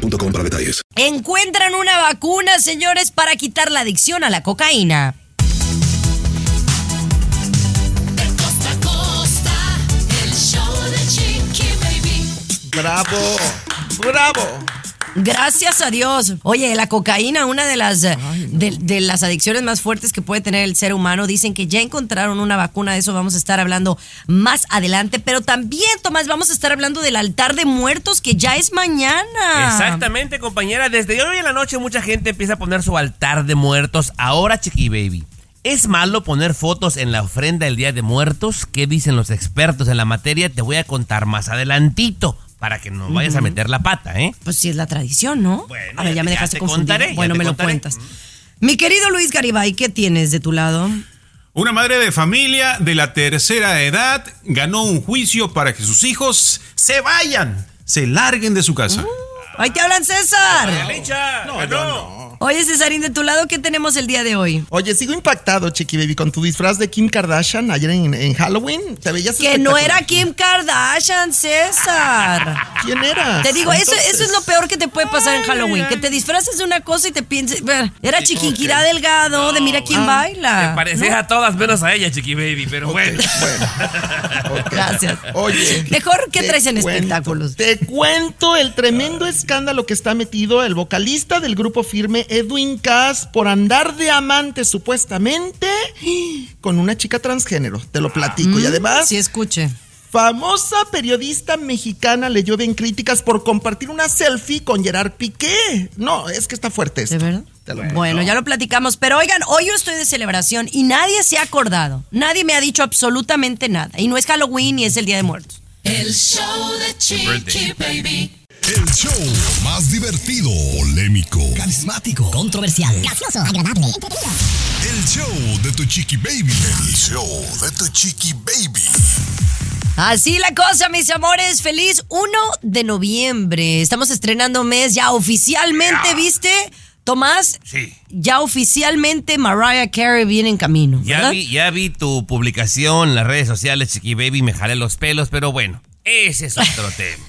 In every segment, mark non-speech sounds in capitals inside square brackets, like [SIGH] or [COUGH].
boostmobile.com para detalles. Encuentran una vacuna, señores, para quitar la adicción a la cocaína. De costa a costa, el show de Chiqui Baby. Bravo, bravo. Gracias a Dios. Oye, la cocaína, una de las, eh, de, de las adicciones más fuertes que puede tener el ser humano, dicen que ya encontraron una vacuna, de eso vamos a estar hablando más adelante, pero también, Tomás, vamos a estar hablando del altar de muertos que ya es mañana. Exactamente, compañera. Desde hoy en la noche mucha gente empieza a poner su altar de muertos. Ahora, Chiqui Baby. ¿Es malo poner fotos en la ofrenda del Día de Muertos? ¿Qué dicen los expertos en la materia? Te voy a contar más adelantito para que no vayas a meter la pata, ¿eh? Pues sí, es la tradición, ¿no? Bueno, a ver, ya me ya dejaste te confundir. contaré, ya bueno, me lo cuentas. Mi querido Luis Garibay, ¿qué tienes de tu lado? Una madre de familia de la tercera edad ganó un juicio para que sus hijos se vayan, se larguen de su casa. Ahí te hablan, César. No, yo no. Oye, Cesarín, de tu lado, ¿qué tenemos el día de hoy? Oye, sigo impactado, Chiqui Baby, con tu disfraz de Kim Kardashian ayer en, en Halloween. Te veías Que no era. Kim Kardashian, César. [LAUGHS] ¿Quién era? Te digo, eso, Entonces- eso es lo peor que te puede pasar en Halloween. Que te disfraces de una cosa y te pienses. Era Chiquinquirá Delgado, de Mira quién Te baila. parecías a todas menos a ella, Chiqui Baby, pero bueno. [LAUGHS] Ok. Gracias. Oye. Mejor, ¿qué te traes en cuento, espectáculos? Te cuento el tremendo escándalo que está metido el vocalista del grupo firme Edwin Cass por andar de amante supuestamente con una chica transgénero. Te lo platico. y además, Sí, escuche. famosa periodista mexicana le llueven críticas por compartir una selfie con Gerard Piqué. No, es que está fuerte esto. ¿De verdad? Te lo- Bueno, ya lo platicamos. Pero oigan, hoy yo estoy de celebración y nadie se ha acordado. Nadie me ha dicho absolutamente nada. Y no es Halloween ni es el Día de Muertos. El show de Chiqui Baby. El show más divertido, polémico, Carismático, controversial, gracioso, agradable, entretenido. el show de tu chiqui baby. El show de tu chiqui baby. Así la cosa, mis amores. Feliz 1 de noviembre. Estamos estrenando mes ya oficialmente, ¿viste? Tomás, Sí. ya oficialmente Mariah Carey viene en camino. Ya vi, ya vi tu publicación en las redes sociales, Chiqui Baby, me jalé los pelos, pero bueno, ese es otro [LAUGHS] tema.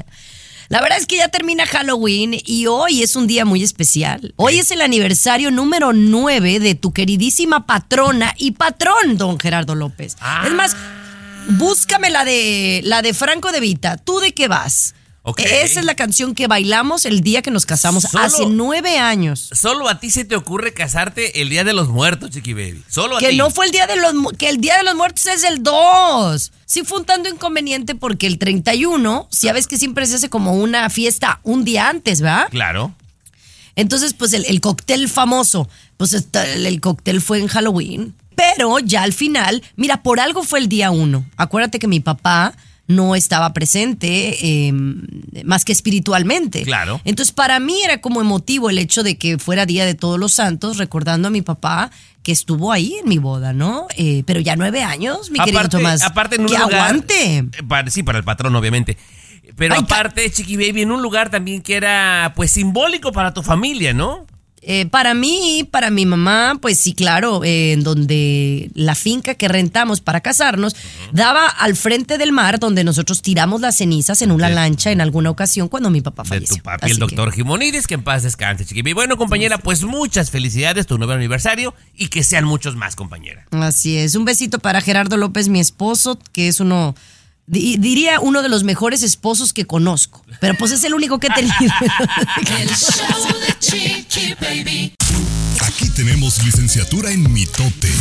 La verdad es que ya termina Halloween y hoy es un día muy especial. Hoy es el aniversario número 9 de tu queridísima patrona y patrón, don Gerardo López. Ah. Es más, búscame la de, la de Franco de Vita. ¿Tú de qué vas? Ok. Esa es la canción que bailamos el día que nos casamos, Solo- hace nueve años. Solo a ti se te ocurre casarte el Día de los Muertos, Chiqui Baby. Solo a Que ti. no fue el día de los que el día de los muertos es el 2. Sí fue un tanto inconveniente porque el 31, si ya ves que siempre se hace como una fiesta un día antes, ¿verdad? Claro. Entonces, pues el, el cóctel famoso, pues el, el cóctel fue en Halloween, pero ya al final, mira, por algo fue el día uno. Acuérdate que mi papá no estaba presente eh, más que espiritualmente. Claro. Entonces, para mí era como emotivo el hecho de que fuera Día de Todos los Santos, recordando a mi papá que estuvo ahí en mi boda, ¿no? Eh, pero ya nueve años, mi querido Tomás. aparte en un que lugar. aguante. Eh, para- sí, para el patrón, obviamente. Pero Ay, aparte, Chiqui Baby, en un lugar también que era, pues, simbólico para tu familia, ¿no? Eh, para mí, para mi mamá, pues sí, claro, eh, en donde la finca que rentamos para casarnos daba al frente del mar, donde nosotros tiramos las cenizas en una De- lancha en alguna ocasión cuando mi papá De falleció. tu papi, Así el que- doctor Jimonides, que en paz descanse, Chiqui Baby. Bueno, compañera, pues muchas felicidades, tu nuevo aniversario y que sean muchos más, compañera. Así es. Un besito para Gerardo López, mi esposo, que es uno, diría uno de los mejores esposos que conozco. Pero pues es el único que he tenido. [LAUGHS] El show de Chiqui Baby. Aquí tenemos licenciatura en mitote.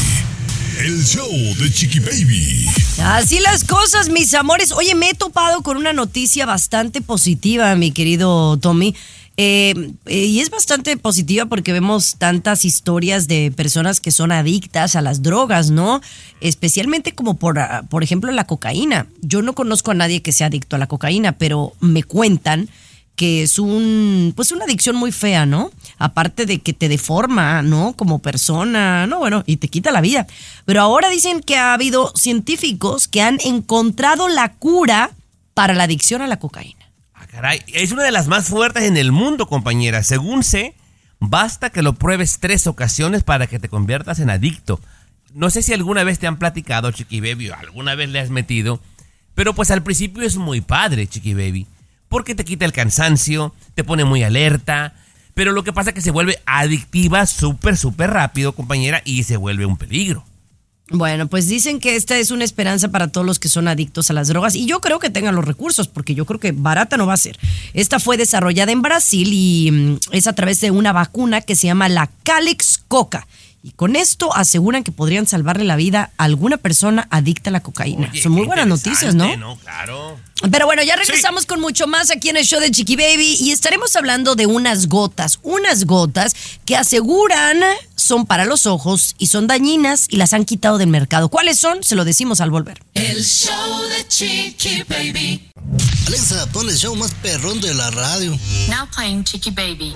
El show de chiqui baby. Así las cosas, mis amores. Oye, me he topado con una noticia bastante positiva, mi querido Tommy. Eh, eh, y es bastante positiva porque vemos tantas historias de personas que son adictas a las drogas, ¿no? Especialmente como por, ah, por ejemplo la cocaína. Yo no conozco a nadie que sea adicto a la cocaína, pero me cuentan que es un, pues una adicción muy fea, ¿no? Aparte de que te deforma, ¿no? Como persona, no, bueno, y te quita la vida. Pero ahora dicen que ha habido científicos que han encontrado la cura para la adicción a la cocaína. Caray, es una de las más fuertes en el mundo, compañera. Según sé, basta que lo pruebes tres ocasiones para que te conviertas en adicto. No sé si alguna vez te han platicado, Chiqui Baby, o alguna vez le has metido, pero pues al principio es muy padre, Chiqui Baby, porque te quita el cansancio, te pone muy alerta, pero lo que pasa es que se vuelve adictiva súper, súper rápido, compañera, y se vuelve un peligro. Bueno, pues dicen que esta es una esperanza para todos los que son adictos a las drogas y yo creo que tengan los recursos porque yo creo que barata no va a ser. Esta fue desarrollada en Brasil y mm, es a través de una vacuna que se llama la Calix Coca. Y con esto aseguran que podrían salvarle la vida a alguna persona adicta a la cocaína. Oye, Son muy buenas noticias, ¿no? interesante, Claro. Pero bueno, ya regresamos con mucho más aquí en el show de Chiqui Baby y estaremos hablando de unas gotas, unas gotas que aseguran son para los ojos y son dañinas y las han quitado del mercado. ¿Cuáles son? Se lo decimos al volver. El show de Chiqui Baby. Alexa, pon el show más perrón de la radio. Now playing Chicky Baby.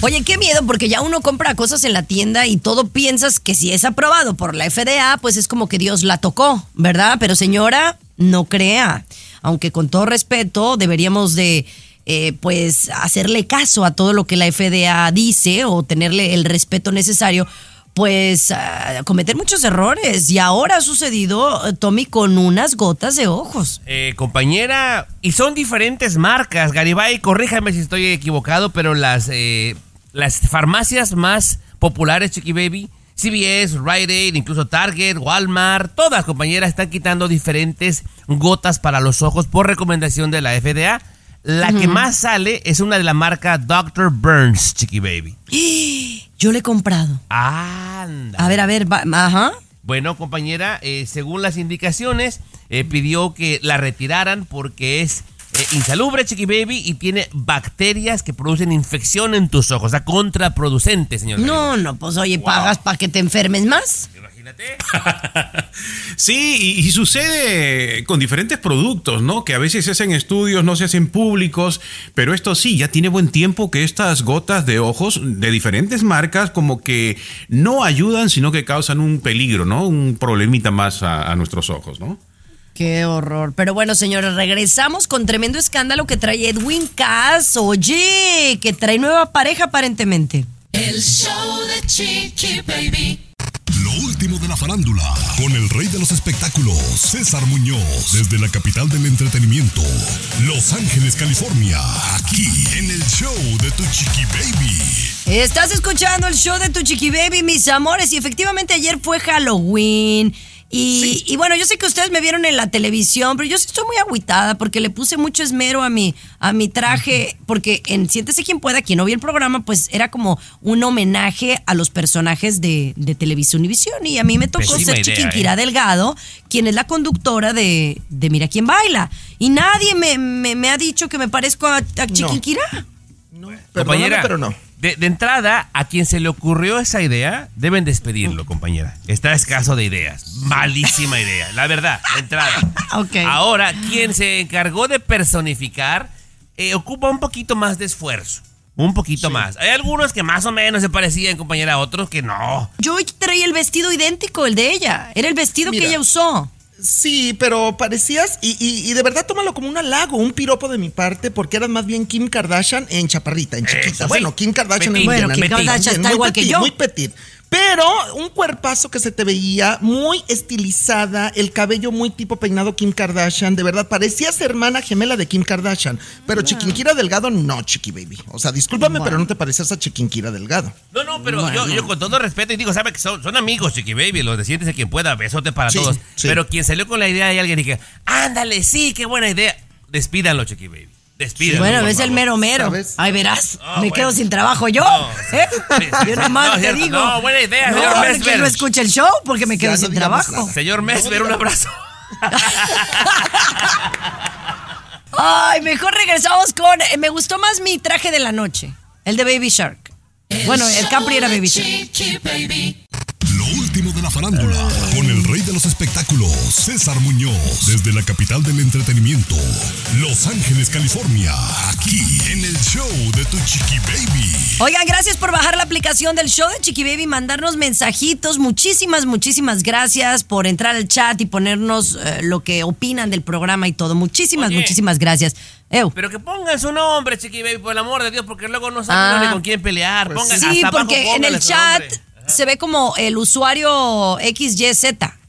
Oye, qué miedo porque ya uno compra cosas en la tienda y todo piensas que si es aprobado por la FDA, pues es como que Dios la tocó, ¿verdad? Pero señora, no crea. Aunque con todo respeto deberíamos de eh, pues hacerle caso a todo lo que la FDA dice o tenerle el respeto necesario, pues ah, cometer muchos errores. Y ahora ha sucedido, eh, Tommy, con unas gotas de ojos. Eh, compañera, y son diferentes marcas. Garibay, corríjame si estoy equivocado, pero las, eh, las farmacias más populares, Chiqui Baby, CVS, Rite Aid, incluso Target, Walmart, todas compañeras están quitando diferentes gotas para los ojos por recomendación de la FDA. La que más sale es una de la marca Dr. Burns, Chiqui Baby. [GASPS] Yo le he comprado. Anda. A ver, a ver, va- ajá. Bueno, compañera, eh, según las indicaciones, eh, pidió que la retiraran porque es eh, insalubre, Chiqui Baby, y tiene bacterias que producen infección en tus ojos. O sea, contraproducente, señor. No, no, pues oye, pagas para que te enfermes más. Imagínate. [LAUGHS] Sí, y, y sucede con diferentes productos, ¿no? Que a veces se hacen estudios, no se hacen públicos, pero esto sí, ya tiene buen tiempo que estas gotas de ojos de diferentes marcas como que no ayudan, sino que causan un peligro, ¿no? Un problemita más a, a nuestros ojos, ¿no? Qué horror. Pero bueno, señores, regresamos con tremendo escándalo que trae Edwin Cass. Oye, que trae nueva pareja aparentemente. El show de Chiqui Baby. Lo último de la farándula, con el rey de los espectáculos, César Muñoz, desde la capital del entretenimiento, Los Ángeles, California, aquí en el show de Tu Chiqui Baby. Estás escuchando el show de tu chiqui baby, mis amores, y efectivamente ayer fue Halloween. Y, y bueno, yo sé que ustedes me vieron en la televisión, pero yo sí estoy muy agüitada porque le puse mucho esmero a mi, a mi traje, porque en Siéntese quien pueda, quien no vio el programa, pues era como un homenaje a los personajes de, de Televisión Univisión. Y a mí me tocó Pésima ser idea, Chiquinquirá ¿eh? Delgado, quien es la conductora de, de Mira quién baila. Y nadie me, me- me ha dicho que me parezco a, a Chiquinquirá. Perdóname, compañera, pero no. De, de entrada, a quien se le ocurrió esa idea, deben despedirlo, compañera. Está escaso de ideas. Malísima idea, la verdad, de entrada. [LAUGHS] Ok. Ahora, quien se encargó de personificar, eh, ocupa un poquito más de esfuerzo. Un poquito más. Hay algunos que más o menos se parecían, compañera, otros que no. Yo traía el vestido idéntico, el de ella. Era el vestido que ella usó. Sí, pero parecías, y, y- y de verdad tómalo como un halago, un piropo de mi parte, porque eras más bien Kim Kardashian en chaparrita, en chiquita. Eso sí. Bueno, Kim Kardashian Petit. en Bueno, Kim Kardashian está que petit, yo. Muy petit. Pero un cuerpazo que se te veía muy estilizada, el cabello muy tipo peinado Kim Kardashian, de verdad, parecías hermana gemela de Kim Kardashian. Pero Chiquinquira Delgado, no, Chiqui Baby. O sea, discúlpame, pero no te parecías a Chiquinquira Delgado. No, no, pero yo, yo con todo respeto y digo, sabe que son, son amigos, Chiqui Baby, los de siéntese quien pueda, besote para Sí, todos. sí. Pero quien salió con la idea y alguien dije, ándale, sí, qué buena idea. Despídanlo, Chiqui Baby. Despídanlo. bueno, es el mero mero. ¿Sabes? Ay, verás, Ah, me bueno. quedo sin trabajo yo. No, [LAUGHS] ¿eh? sí, sí, Yo nomás No, te cierto. digo. No, buena idea, señor no, Mesmer. que no escucha el show porque me quedo Ya sin trabajo. nada. Señor Mesmer, un abrazo. [LAUGHS] Ay, mejor regresamos con. eh, me gustó más mi traje de la noche, el de Baby Shark. Bueno, el Capri era Baby Shark. Último de la farándula, con el rey de los espectáculos, César Muñoz, desde la capital del entretenimiento, Los Ángeles, California, aquí en el show de Tu Chiqui Baby. Oigan, gracias por bajar la aplicación del show de Chiqui Baby, mandarnos mensajitos. Muchísimas, muchísimas gracias por entrar al chat y ponernos eh, lo que opinan del programa y todo. Muchísimas, Oye. muchísimas gracias. Ew. Pero que pongan su nombre, Chiqui Baby, por el amor de Dios, porque luego no saben Ah. ni con quién pelear. Pongan Sí, hasta abajo, porque en el chat nombre. Se ve como el usuario XYZ.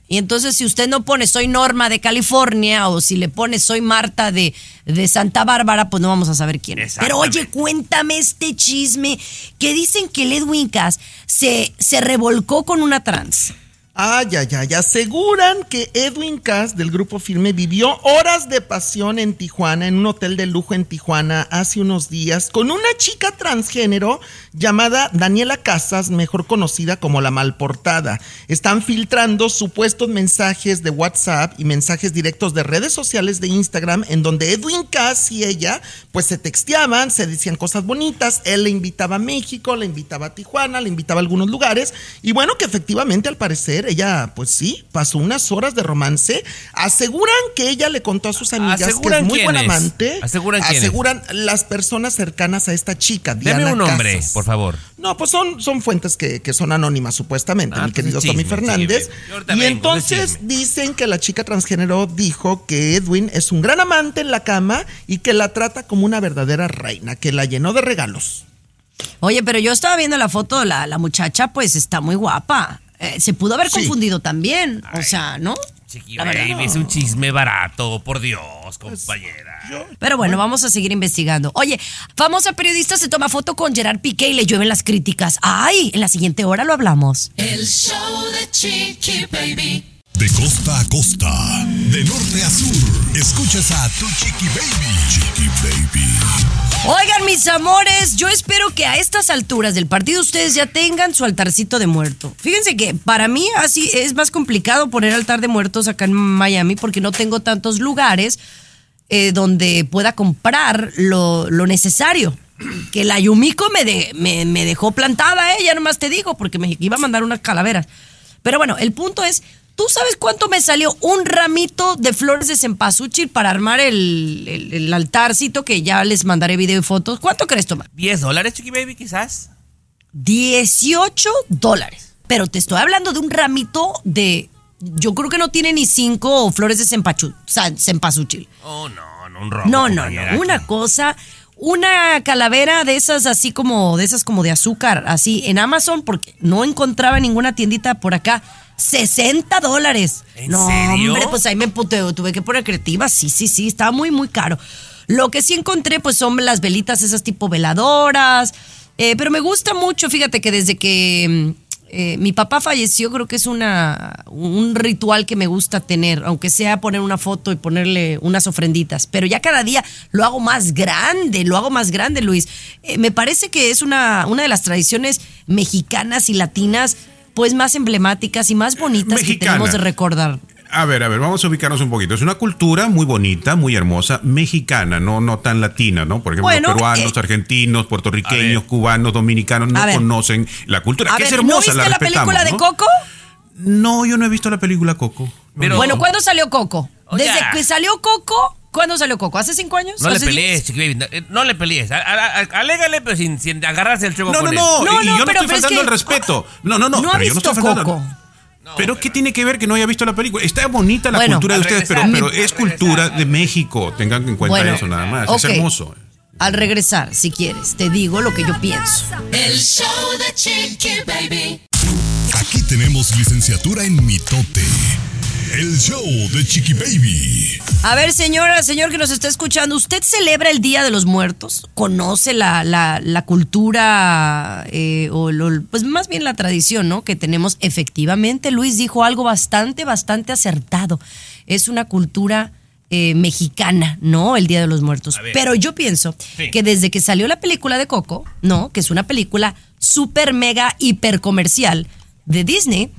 Y entonces si usted no pone soy Norma de California o si le pone soy Marta de, de Santa Bárbara, pues no vamos a saber quién es. Pero oye, cuéntame este chisme que dicen que el Edwin Cass se, se revolcó con una trans. Ay, ay, ay. Aseguran que Edwin Cass del grupo Firme vivió horas de pasión en Tijuana, en un hotel de lujo en Tijuana, hace unos días, con una chica transgénero llamada Daniela Casas, mejor conocida como la Malportada. Están filtrando supuestos mensajes de WhatsApp y mensajes directos de redes sociales de Instagram, en donde Edwin Cass y ella, pues se texteaban, se decían cosas bonitas. Él le invitaba a México, le invitaba a Tijuana, le invitaba a algunos lugares. Y bueno, que efectivamente, al parecer, ella, pues sí, pasó unas horas de romance. Aseguran que ella le contó a sus amigas que es ¿Aseguran muy buen amante. ¿Aseguran? Aseguran las personas cercanas a esta chica, Deme Diana un nombre, Casas. por favor. No, pues son, son fuentes que, que son anónimas, supuestamente, Ah, mi querido entonces Tommy Fernández. Y entonces chisme. dicen que la chica transgénero dijo que Edwin es un gran amante en la cama y que la trata como una verdadera reina, que la llenó de regalos. Oye, pero yo estaba viendo la foto, la, la muchacha pues está muy guapa. Eh, se pudo haber Sí. confundido también, o sea, ¿no? Chiqui La verdad, Baby, no. es un chisme barato, por Dios, compañera. Pero bueno, vamos a seguir investigando. Oye, famosa periodista se toma foto con Gerard Piqué y le llueven las críticas. Ay, en la siguiente hora lo hablamos. El show de Chiqui Baby. De costa a costa, de norte a sur, escuchas a Tu Chiqui Baby. Chiqui Baby. Oigan, mis amores, yo espero que a estas alturas del partido ustedes ya tengan su altarcito de muerto. Fíjense que para mí así es más complicado poner altar de muertos acá en Miami porque no tengo tantos lugares eh, donde pueda comprar lo, necesario. Que la Yumiko me, de- me, me dejó plantada, ¿eh? Ya nomás te digo, porque me iba a mandar unas calaveras. Pero bueno, el punto es, ¿tú sabes cuánto me salió un ramito de flores de cempasúchil para armar el, el- el altarcito que ya les mandaré video y fotos? ¿Cuánto crees, Toma? ¿10 dólares, Chiqui Baby, quizás? 18 dólares. Pero te estoy hablando de un ramito de... Yo creo que no tiene ni cinco flores de cempachu- cempasúchil. Oh, no, no, un robo. No, no, no. Una aquí. cosa, una calavera de esas así como, de esas como de azúcar, así en Amazon, porque no encontraba ninguna tiendita por acá. 60 dólares. ¿En no, serio? hombre, pues ahí me puteo, tuve que poner creativa. Sí, sí, sí, estaba muy, muy caro. Lo que sí encontré, pues son las velitas, esas tipo veladoras. Eh, pero me gusta mucho, fíjate que desde que mm, eh, mi papá falleció, creo que es una, un ritual que me gusta tener, aunque sea poner una foto y ponerle unas ofrenditas. Pero ya cada día lo hago más grande, lo hago más grande, Luis. Eh, me parece que es una, una de las tradiciones mexicanas y latinas, pues más emblemáticas y más bonitas que tenemos de recordar. A ver, a ver, vamos a ubicarnos un poquito. Es una cultura muy bonita, muy hermosa, mexicana, no, no tan latina, ¿no? Por ejemplo, Bueno, los peruanos, eh, argentinos, puertorriqueños, cubanos, dominicanos no ver. conocen la cultura, que ver, es hermosa, ¿no viste la película de ¿no? Coco? No, yo no he visto la película Coco. No, Pero- no. Bueno, ¿cuándo salió Coco? Desde que salió Coco, ¿cuándo salió Coco? ¿Hace cinco años? No le ¿Hace pelees? Chiqui Baby. No, eh, no le pelees. A- a- a- Alégale, pero sin, sin agarrarse el chueco No, no, con no, él. No, y no, yo no pero- estoy pero es faltando que- el respeto. No, no, no, No ha pero yo no visto estoy faltando. Coco. pero ¿qué tiene que ver que no haya visto la película? Está bonita la Bueno, cultura de al ustedes, pero, regresar, pero es al cultura regresar. de México. Tengan en cuenta Bueno, eso nada más. ok. Es hermoso. Al regresar, si quieres, te digo lo que yo pienso. El show de Chiqui Baby. Aquí tenemos licenciatura en mitote. El show de Chiqui Baby. A ver, señora, señor que nos está escuchando, ¿usted celebra el Día de los Muertos? ¿Conoce la, la- la cultura eh, o lo- pues más bien la tradición, ¿no? Que tenemos efectivamente. Luis dijo algo bastante, bastante acertado. Es una cultura eh, mexicana, ¿no? El Día de los Muertos. Pero yo pienso Sí. que desde que salió la película de Coco, ¿no? Que es una película súper, mega, hiper comercial de Disney,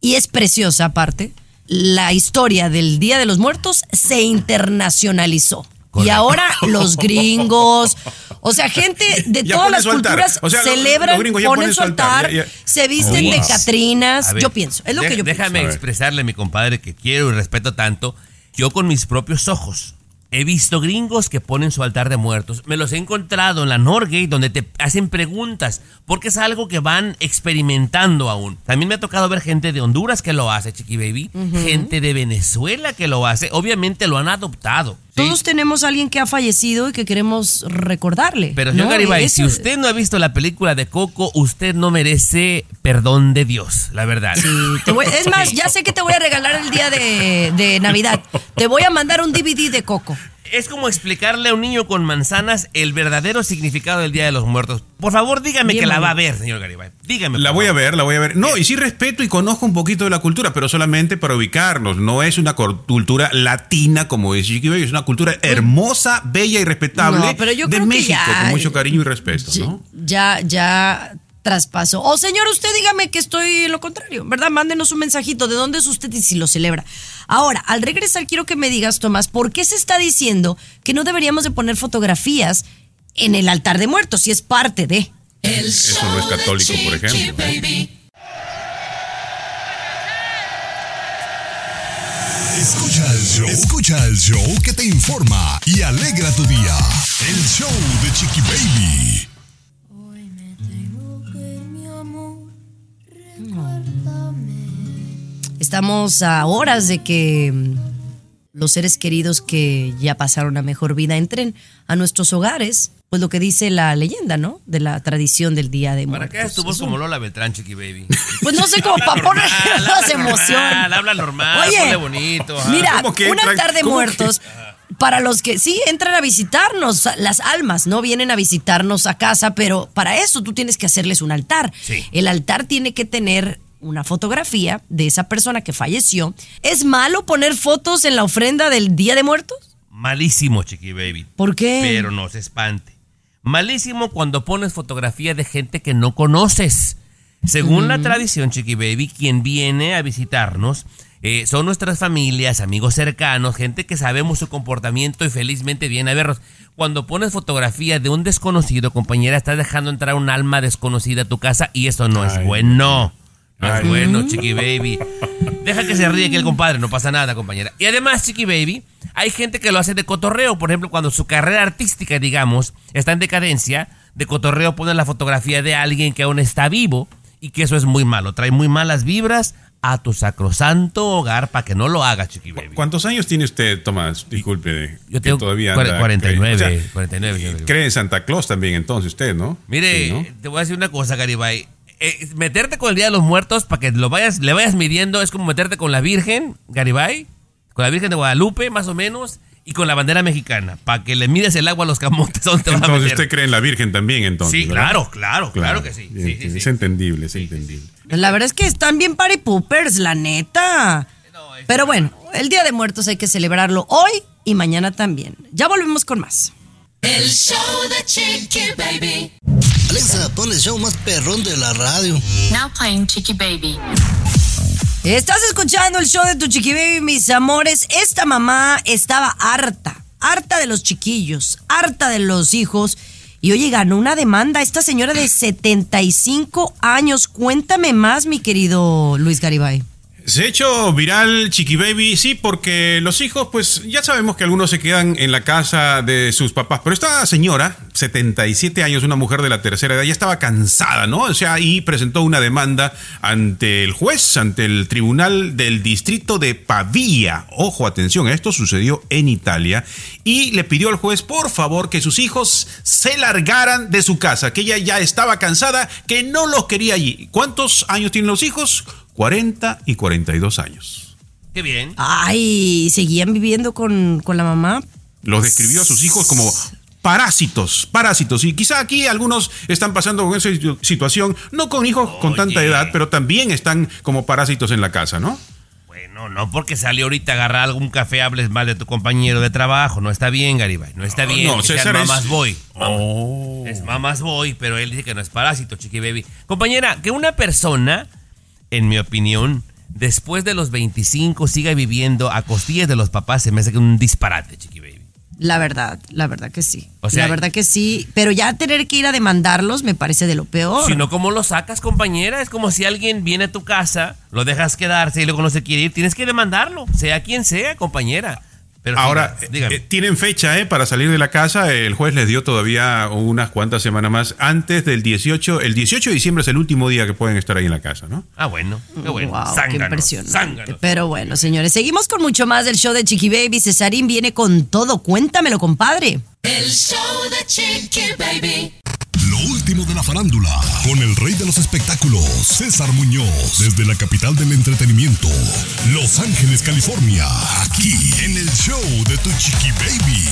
y es preciosa aparte, la historia del Día de los Muertos se internacionalizó. Y ahora los [LAUGHS] gringos, o sea, gente de Ya todas las culturas O sea, los- celebran, los ponen su altar, altar, ya- ya. se visten de Catrinas. Ver, yo pienso, es lo de- que yo Déjame pienso. expresarle a mi compadre que quiero y respeto tanto. Yo con mis propios ojos he visto gringos que ponen su altar de muertos. Me los he encontrado en la Norgate donde te hacen preguntas porque es algo que van experimentando aún. También me ha tocado ver gente de Honduras que lo hace, Chiqui Baby. Gente de Venezuela que lo hace. Obviamente lo han adoptado. ¿sí? Todos tenemos a alguien que ha fallecido y que queremos recordarle. Pero ¿no? señor Garibay, Eso- si usted no ha visto la película de Coco, usted no merece perdón de Dios, la verdad. Sí, te voy- es [LAUGHS] más, ya sé que te voy a regalar el día de, de Navidad. Te voy a mandar un DVD de Coco. Es como explicarle a un niño con manzanas el verdadero significado del Día de los Muertos. Por favor, dígame Bien, que la va a ver, señor Garibay. Dígame. La voy a ver, la voy a ver. No, y sí respeto y conozco un poquito de la cultura, pero solamente para ubicarnos. No es una cultura latina como es Chiqui Baby, es una cultura hermosa, bella y respetable No, pero yo de creo que México, ya- con mucho cariño y respeto, Ya- ¿no? Ya, ya traspasó. O señor, usted dígame que estoy en lo contrario, ¿verdad? Mándenos un mensajito de dónde es usted y si lo celebra. Ahora, al regresar quiero que me digas, Tomás, ¿por qué se está diciendo que no deberíamos de poner fotografías en el altar de muertos si es parte de? El Eso no es católico, por ejemplo. Baby. Escucha el show. Escucha el show que te informa y alegra tu día. El show de Chiqui Baby. Estamos a horas de que mm, los seres queridos que ya pasaron a mejor vida entren a nuestros hogares. Pues lo que dice la leyenda, ¿no? De la tradición del Día de ¿Para Muertos. qué haces tu voz Es un- como Lola Beltrán, Chiqui Baby? Pues no sé cómo para poner normal, [LAUGHS] emoción. Habla normal, Oye, ponle bonito. ajá. Mira, ¿Cómo que un entran? altar de ¿Cómo muertos. Para los que sí entran a visitarnos, las almas no vienen a visitarnos a casa, pero para eso tú tienes que hacerles un altar. Sí. El altar tiene que tener una fotografía de esa persona que falleció. ¿Es malo poner fotos en la ofrenda del Día de Muertos? Malísimo, Chiqui Baby. ¿Por qué? Pero no se espante. Malísimo cuando pones fotografía de gente que no conoces. Según la tradición, Chiqui Baby, quien viene a visitarnos eh, son nuestras familias, amigos cercanos, gente que sabemos su comportamiento y felizmente viene a vernos. Cuando pones fotografía de un desconocido, compañera, estás dejando entrar un alma desconocida a tu casa y eso no es bueno. Es Ay. bueno, Chiqui Baby. Deja que se ríe que el compadre, no pasa nada, compañera. Y además, Chiqui Baby, hay gente que lo hace de cotorreo. Por ejemplo, cuando su carrera artística, digamos, está en decadencia, de cotorreo ponen la fotografía de alguien que aún está vivo y que eso es muy malo. Trae muy malas vibras a tu sacrosanto hogar para que no lo haga, Chiqui Baby. ¿Cuántos años tiene usted, Tomás? Disculpe. Yo que tengo todavía cuare- anda- 49, o sea, 49. señor Garibay. cree en Santa Claus también entonces usted, ¿no? Mire, Sí, ¿no? te voy a decir una cosa, Garibay. Eh, meterte con el Día de los Muertos para que lo vayas, le vayas midiendo es como meterte con la Virgen, Garibay, con la Virgen de Guadalupe, más o menos, y con la bandera mexicana, para que le mides el agua a los camotes [LAUGHS] donde te vas a Entonces meter. usted cree en la Virgen también, entonces. Sí, ¿verdad? claro, claro, claro que sí. Sí, sí, sí. Es entendible, es entendible. La verdad es que están bien party poopers, la neta. Pero bueno, el Día de Muertos hay que celebrarlo hoy y mañana también. Ya volvemos con más. El show de Chiqui Baby. Alexa, pon el show más perrón de la radio. Now playing Chiqui Baby. Estás escuchando el show de tu chiqui baby, mis amores. Esta mamá estaba harta, harta de los chiquillos, harta de los hijos. Y oye, ganó una demanda esta señora de 75 años. Cuéntame más, mi querido Luis Garibay. Se ha hecho viral Chiqui Baby, sí, porque los hijos, pues ya sabemos que algunos se quedan en la casa de sus papás, pero esta señora, 77 años, una mujer de la tercera edad, ya estaba cansada, ¿no? O sea, y presentó una demanda ante el juez, ante el tribunal del distrito de Pavía. Ojo, atención, esto sucedió en Italia y le pidió al juez, por favor, que sus hijos se largaran de su casa, que ella ya estaba cansada, que no los quería allí. ¿Cuántos años tienen los hijos? 40 y 42 años. Qué bien. Ay, seguían viviendo con, con la mamá. Los describió a sus hijos como parásitos, parásitos. Y quizá aquí algunos están pasando con esa situ- situación, no con hijos con tanta edad, pero también están como parásitos en la casa, ¿no? Bueno, no porque salió ahorita a agarrar algún café hables mal de tu compañero de trabajo. No está bien, Garibay. No está bien. No, que seas César es- mamás voy. Oh. Es mamás voy, pero él dice que no es parásito, chiqui baby. Compañera, que una persona, en mi opinión, después de los 25 siga viviendo a costillas de los papás, se me hace un disparate, chiqui baby. La verdad, la verdad que sí. O sea- la verdad que sí. Pero ya tener que ir a demandarlos me parece de lo peor. Si no, ¿cómo lo sacas, compañera? Es como si alguien viene a tu casa, lo dejas quedarse y luego no se quiere ir. Tienes que demandarlo, sea quien sea, compañera. Pero Ahora, dígame. eh, tienen fecha eh, para salir de la casa. El juez les dio todavía unas cuantas semanas más antes del 18. El 18 de diciembre es el último día que pueden estar ahí en la casa, ¿no? ah, bueno, qué bueno. Wow, qué impresionante. zánganos. Pero bueno, señores, seguimos con mucho más del show de Chiqui Baby. Cesarín viene con todo. Cuéntamelo, compadre. El show de Chiqui Baby. Lo último de la farándula, con el rey de los espectáculos, César Muñoz, desde la capital del entretenimiento, Los Ángeles, California, aquí en el show de Tu Chiqui Baby.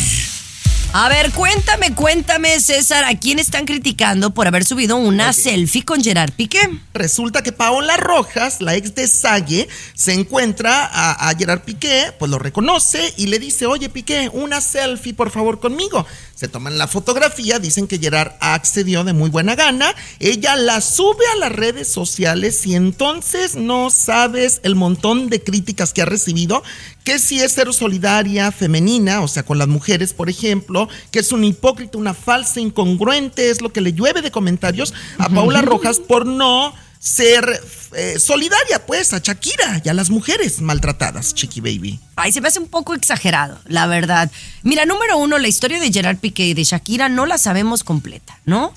A ver, cuéntame, cuéntame, César, ¿a quién están criticando por haber subido una selfie con Gerard Piqué? Resulta que Paola Rojas, la ex de Sague, se encuentra a, a Gerard Piqué, pues lo reconoce y le dice, oye Piqué, una selfie por favor conmigo. Se toman la fotografía, dicen que Gerard accedió de muy buena gana, ella la sube a las redes sociales y entonces no sabes el montón de críticas que ha recibido, que si es ser solidaria, femenina, o sea, con las mujeres, por ejemplo, que es una hipócrita, una falsa, incongruente, es lo que le llueve de comentarios a Paula Rojas por no ser eh, solidaria, pues, a Shakira y a las mujeres maltratadas, Chiqui Baby. Ay, se me hace un poco exagerado, la verdad. Mira, número uno, la historia de Gerard Piqué y de Shakira no la sabemos completa, ¿no?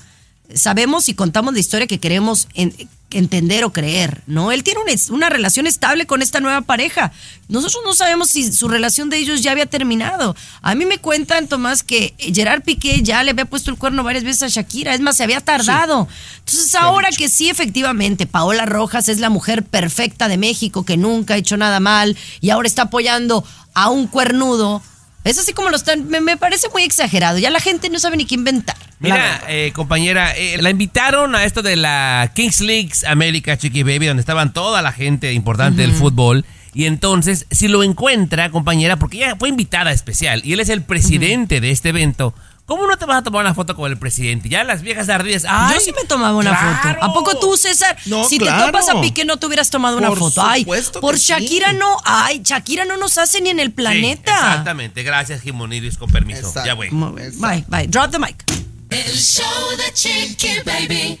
Sabemos y contamos la historia que queremos en- entender o creer, ¿no? Él tiene una, una relación estable con esta nueva pareja. Nosotros no sabemos si su relación de ellos ya había terminado. A mí me cuentan, Tomás, que Gerard Piqué ya le había puesto el cuerno varias veces a Shakira. Es más, se había tardado. Entonces, ahora que sí, efectivamente, Paola Rojas es la mujer perfecta de México que nunca ha hecho nada mal y ahora está apoyando a un cuernudo. Es así como lo están. Me, me parece muy exagerado. Ya la gente no sabe ni qué inventar. Mira, eh, compañera, eh, la invitaron a esto de la Kings League América Chiqui Baby, donde estaban toda la gente importante del fútbol. Y entonces, si lo encuentra, compañera, porque ella fue invitada especial y él es el presidente de este evento, ¿cómo no te vas a tomar una foto con el presidente? Ya las viejas ardidas. ¡ay! Yo sí me tomaba una claro! foto. ¿A poco tú, César? No, si claro. te topas a Piqué, no te hubieras tomado una Por foto. Ay, supuesto por sí. Shakira no. Ay, Shakira no nos hace ni en el Sí, planeta. exactamente. Gracias, Jimoniris, con permiso. Exacto. Ya, bien. Bye, bye. Drop the mic. El show de Chiqui Baby.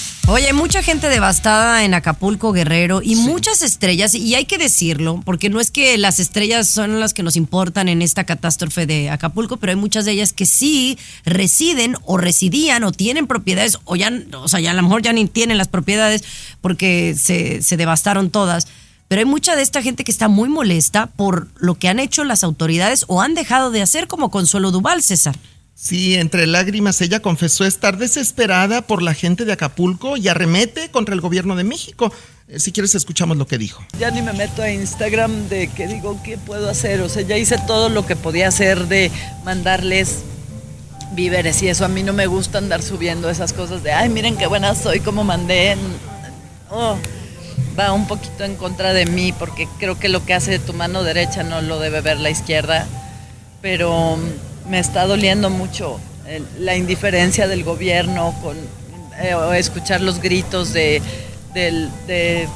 Oye, hay mucha gente devastada en Acapulco, Guerrero, y muchas estrellas, y hay que decirlo, porque no es que las estrellas son las que nos importan en esta catástrofe de Acapulco, pero hay muchas de ellas que sí residen o residían o tienen propiedades, o ya, o sea, ya a lo mejor ya ni tienen las propiedades porque se, se devastaron todas. Pero hay mucha de esta gente que está muy molesta por lo que han hecho las autoridades o han dejado de hacer, como Consuelo Duval, César. Sí, entre lágrimas ella confesó estar desesperada por la gente de Acapulco y arremete contra el gobierno de México. Eh, Si quieres escuchamos lo que dijo. Ya ni me meto a Instagram de que digo qué puedo hacer. O sea, ya hice todo lo que podía hacer de mandarles víveres y eso. A mí no me gusta andar subiendo esas cosas de, ay, miren qué buena soy, como mandé. Oh, va un poquito en contra de mí porque creo que lo que hace tu mano derecha no lo debe ver la izquierda. Pero me está doliendo mucho el- la indiferencia del gobierno con eh, o escuchar los gritos de, de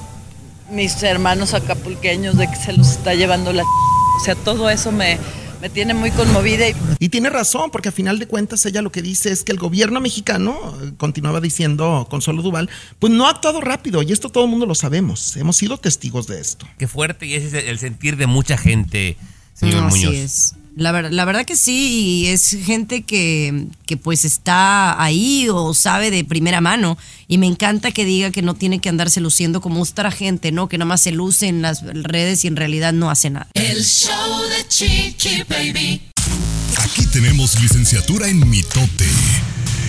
mis hermanos acapulqueños de que se los está llevando la... O sea, todo eso me, me tiene muy conmovida y Y tiene razón, porque a final de cuentas ella lo que dice es que el gobierno mexicano, continuaba diciendo Consuelo Duval, pues no ha actuado rápido y esto todo el mundo lo sabemos. Hemos sido testigos de esto. Qué fuerte y ese es el sentir de mucha gente, señor No, Muñoz. Así es. La, ver- la verdad que sí, y es gente que, que pues está ahí o sabe de primera mano. Y me encanta que diga que no tiene que andarse luciendo como otra gente, ¿no? Que nomás se luce en las redes y en realidad no hace nada. El show de Chiqui Baby. Aquí tenemos licenciatura en mitote.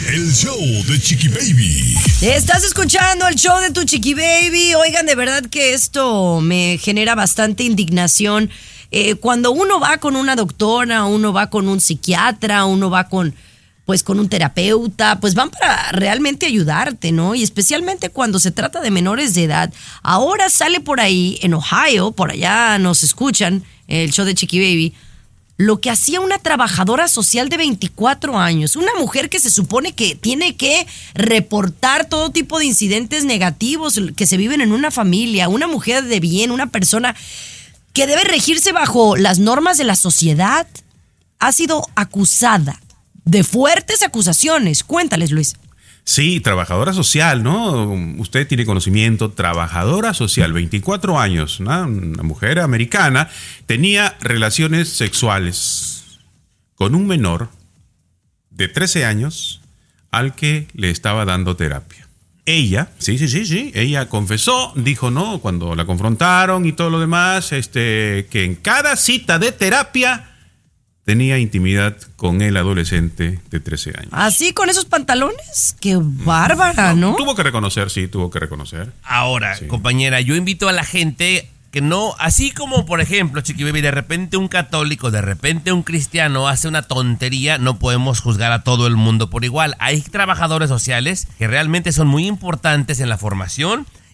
El show de Chiqui Baby. Estás escuchando el show de tu chiqui baby. Oigan, de verdad que esto me genera bastante indignación. Eh, cuando uno va con una doctora, uno va con un psiquiatra, uno va con pues con un terapeuta, pues van para realmente ayudarte, ¿no? Y especialmente cuando se trata de menores de edad. Ahora sale por ahí en Ohio, por allá nos escuchan, el show de Chiqui Baby, lo que hacía una trabajadora social de 24 años, una mujer que se supone que tiene que reportar todo tipo de incidentes negativos que se viven en una familia, una mujer de bien, una persona que debe regirse bajo las normas de la sociedad, ha sido acusada de fuertes acusaciones. Cuéntales, Luis. Sí, trabajadora social, ¿no? Usted tiene conocimiento, trabajadora social, 24 años, una mujer americana, tenía relaciones sexuales con un menor de 13 años al que le estaba dando terapia. Ella, sí, sí, sí, sí, ella confesó, dijo, ¿no? Cuando la confrontaron y todo lo demás, este, que en cada cita de terapia tenía intimidad con el adolescente de 13 años. Así con esos pantalones, qué bárbara, ¿no? Tuvo que reconocer, sí, tuvo que reconocer. Ahora, compañera, yo invito a la gente que no, así como por ejemplo, Chiqui Baby, de repente un católico, de repente un cristiano hace una tontería, no podemos juzgar a todo el mundo por igual. Hay trabajadores sociales que realmente son muy importantes en la formación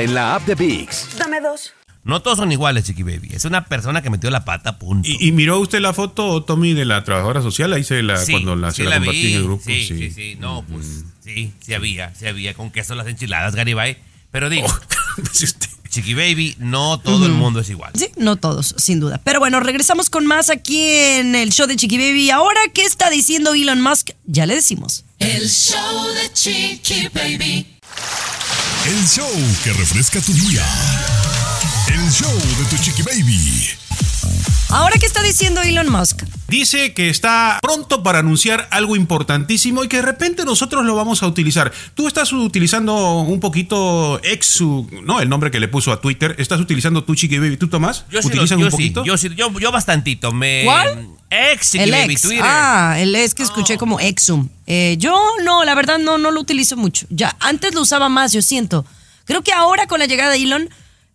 en la app de VIX. Dame dos. No todos son iguales, Chiqui Baby. Es una persona que metió la pata, punto. ¿Y, y miró usted la foto, Tommy, de la trabajadora social? Ahí se la, Sí, cuando la, sí se la, la compartí vi, en el grupo. Sí, sí, sí. No, pues sí, sí había, sí había. Con queso las enchiladas, Garibay. Pero digo, [LAUGHS] Chiqui Baby, no todo el mundo es igual. Sí, no todos, sin duda. Pero bueno, regresamos con más aquí en el show de Chiqui Baby. Ahora, ¿qué está diciendo Elon Musk? Ya le decimos. El show de Chiqui Baby. El show que refresca tu día. El show de tu chiqui baby. Ahora, ¿qué está diciendo Elon Musk? Dice que está pronto para anunciar algo importantísimo y que de repente nosotros lo vamos a utilizar. Tú estás utilizando un poquito Exu, ¿no? El nombre que le puso a Twitter. ¿Estás utilizando tu Chiqui Baby? ¿Tú, Tomás? Yo sí, lo- ¿Utilizan yo un sí, poquito? yo sí, yo, yo bastantito. Me, ¿Cuál? Ex, el Baby, ex. Twitter. Ah, el ex que escuché como Exum. Eh, yo no, la verdad no, no lo utilizo mucho. Ya, antes lo usaba más, yo siento. Creo que ahora con la llegada de Elon,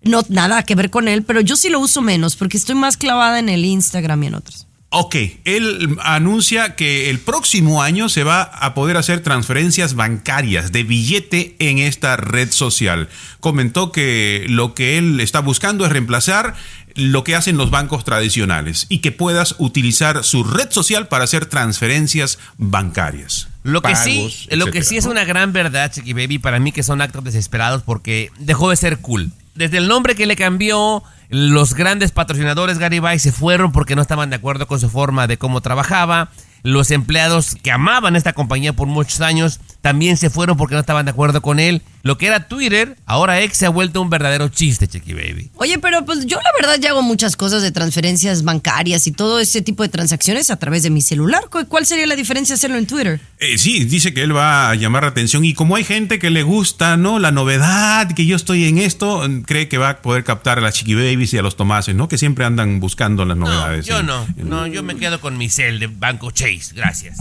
no nada que ver con él, pero yo sí lo uso menos porque estoy más clavada en el Instagram y en otros. Ok, él anuncia que el próximo año se va a poder hacer transferencias bancarias de billete en esta red social. Comentó que lo que él está buscando es reemplazar lo que hacen los bancos tradicionales y que puedas utilizar su red social para hacer transferencias bancarias. Lo que pagos, sí, lo que etcétera, sí es ¿no? una gran verdad, Chiqui Baby, para mí que son actos desesperados porque dejó de ser cool. Desde el nombre que le cambió, los grandes patrocinadores Garibay se fueron porque no estaban de acuerdo con su forma de cómo trabajaba. Los empleados que amaban esta compañía por muchos años también se fueron porque no estaban de acuerdo con él. Lo que era Twitter, ahora ex se ha vuelto un verdadero chiste, Chiqui Baby. Oye, pero pues yo la verdad ya hago muchas cosas de transferencias bancarias y todo ese tipo de transacciones a través de mi celular. ¿Cu- ¿Cuál sería la diferencia hacerlo en Twitter? Eh, sí, dice que él va a llamar la atención y como hay gente que le gusta, ¿no? La novedad, que yo estoy en esto, mm, cree que va a poder captar a las chiqui babies y a los tomases, ¿no? Que siempre andan buscando las novedades. Yo en- no, no, yo me quedo con mi cel de Banco Chase, gracias.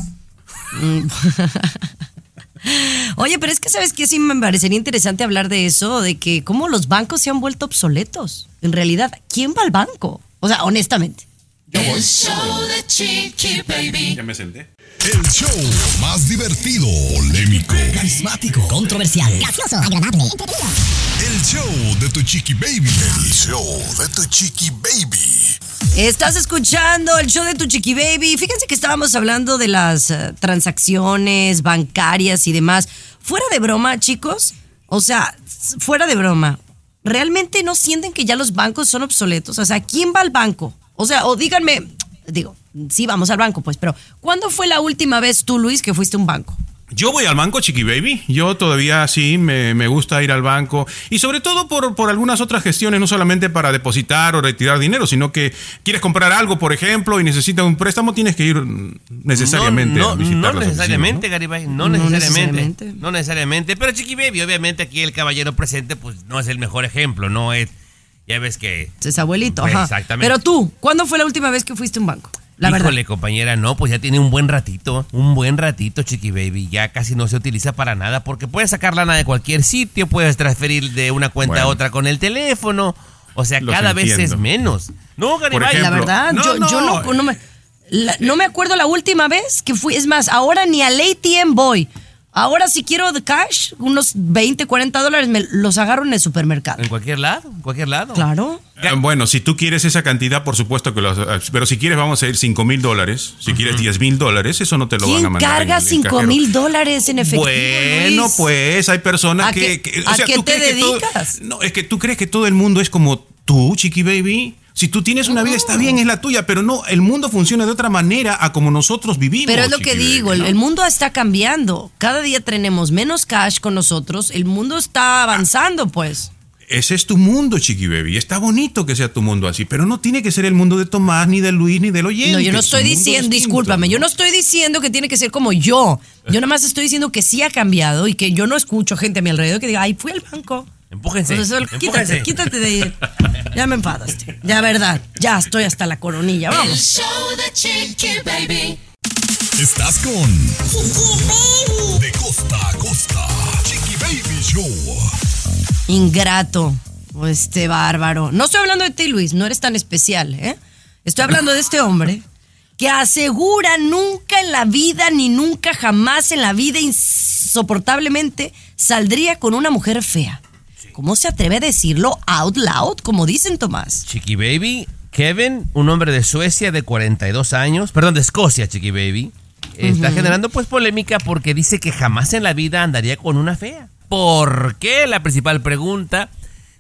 [LAUGHS] Oye, pero es que sabes que sí me parecería interesante hablar de eso, de que cómo los bancos se han vuelto obsoletos. En realidad, ¿quién va al banco? O sea, honestamente. El show de Chiqui Baby. Ya me senté. El show más divertido, polémico, Carismático, controversial, gracioso, agradable. El show de tu chiqui baby. El show de tu chiqui baby. Estás escuchando el show de tu chiqui baby. Fíjense que estábamos hablando de las eh, transacciones bancarias y demás. Fuera de broma, chicos. O sea, fuera de broma. ¿Realmente no sienten que ya los bancos son obsoletos? O sea, ¿quién va al banco? O sea, o díganme, digo, sí vamos al banco, pues, pero ¿cuándo fue la última vez tú, Luis, que fuiste a un banco? Yo voy al banco, Chiqui Baby. Yo todavía sí me, me gusta ir al banco. Y sobre todo por, por algunas otras gestiones, no solamente para depositar o retirar dinero, sino que quieres comprar algo, por ejemplo, y necesitas un préstamo, tienes que ir necesariamente no, a visitar no necesariamente, ¿no? Garibay, no, No necesariamente, necesariamente. No necesariamente. Pero Chiqui Baby, obviamente aquí el caballero presente, pues no es el mejor ejemplo, no es. Ya ves que. Es abuelito, Pues, ajá. exactamente. Pero tú, ¿cuándo fue la última vez que fuiste a un banco? La verdad. Híjole, compañera, no, pues ya tiene un buen ratito, un buen ratito, Chiqui Baby. Ya casi no se utiliza para nada porque puedes sacar lana de cualquier sitio, puedes transferir de una cuenta a otra con el teléfono. O sea, Los cada vez es menos. No, Garibay. la verdad, no, yo, yo no. no, no me, la- no me acuerdo la última vez que fui. Es más, ahora ni al ATM voy. Ahora si quiero de cash, unos 20, 40 dólares, me los agarro en el supermercado. En cualquier lado, en cualquier lado. Claro. Eh, Bueno, si tú quieres esa cantidad, por supuesto que lo haces. Pero si quieres, vamos a ir 5 mil dólares. Si quieres 10 mil dólares, eso no te lo van a ¿Quién mandar. en carga el- en 5 cajero. mil dólares en efectivo? Bueno, Luis? pues hay personas ¿A que, qué- que- o a sea, qué ¿tú te crees que todo- dedicas? no, es que tú crees que todo el mundo es como tú, Chiqui Baby. Si tú tienes una vida, está bien, es la tuya, pero no, el mundo funciona de otra manera a como nosotros vivimos. Pero es lo que digo, el, ¿no? el mundo está cambiando. Cada día tenemos menos cash con nosotros. El mundo está avanzando, pues. Ese es tu mundo, Chiqui Baby. Está bonito que sea tu mundo así, pero no tiene que ser el mundo de Tomás, ni de Luis, ni del oyente. No, yo no Es estoy diciendo, distinto. discúlpame, yo no estoy diciendo que tiene que ser como yo. Yo nada más estoy diciendo que sí ha cambiado y que yo no escucho gente a mi alrededor que diga, ay, fui al banco. Empújense. Entonces, empújense. quítate, quítate de ahí. Ya me enfadaste. Ya, verdad. Ya estoy hasta la coronilla. El Vamos. show de Chiqui Baby. Estás con De costa a costa. Chiqui Baby Show. Ingrato. Este bárbaro. No estoy hablando de ti, Luis. No eres tan especial, ¿eh? Estoy hablando de este hombre que asegura nunca en la vida, ni nunca jamás en la vida, insoportablemente, saldría con una mujer fea. ¿Cómo se atreve a decirlo out loud, como dicen Tomás? Chiqui Baby, Kevin, un hombre de Suecia de 42 años, perdón, de Escocia, Chiqui Baby, está generando pues polémica porque dice que jamás en la vida andaría con una fea. ¿Por qué? La principal pregunta.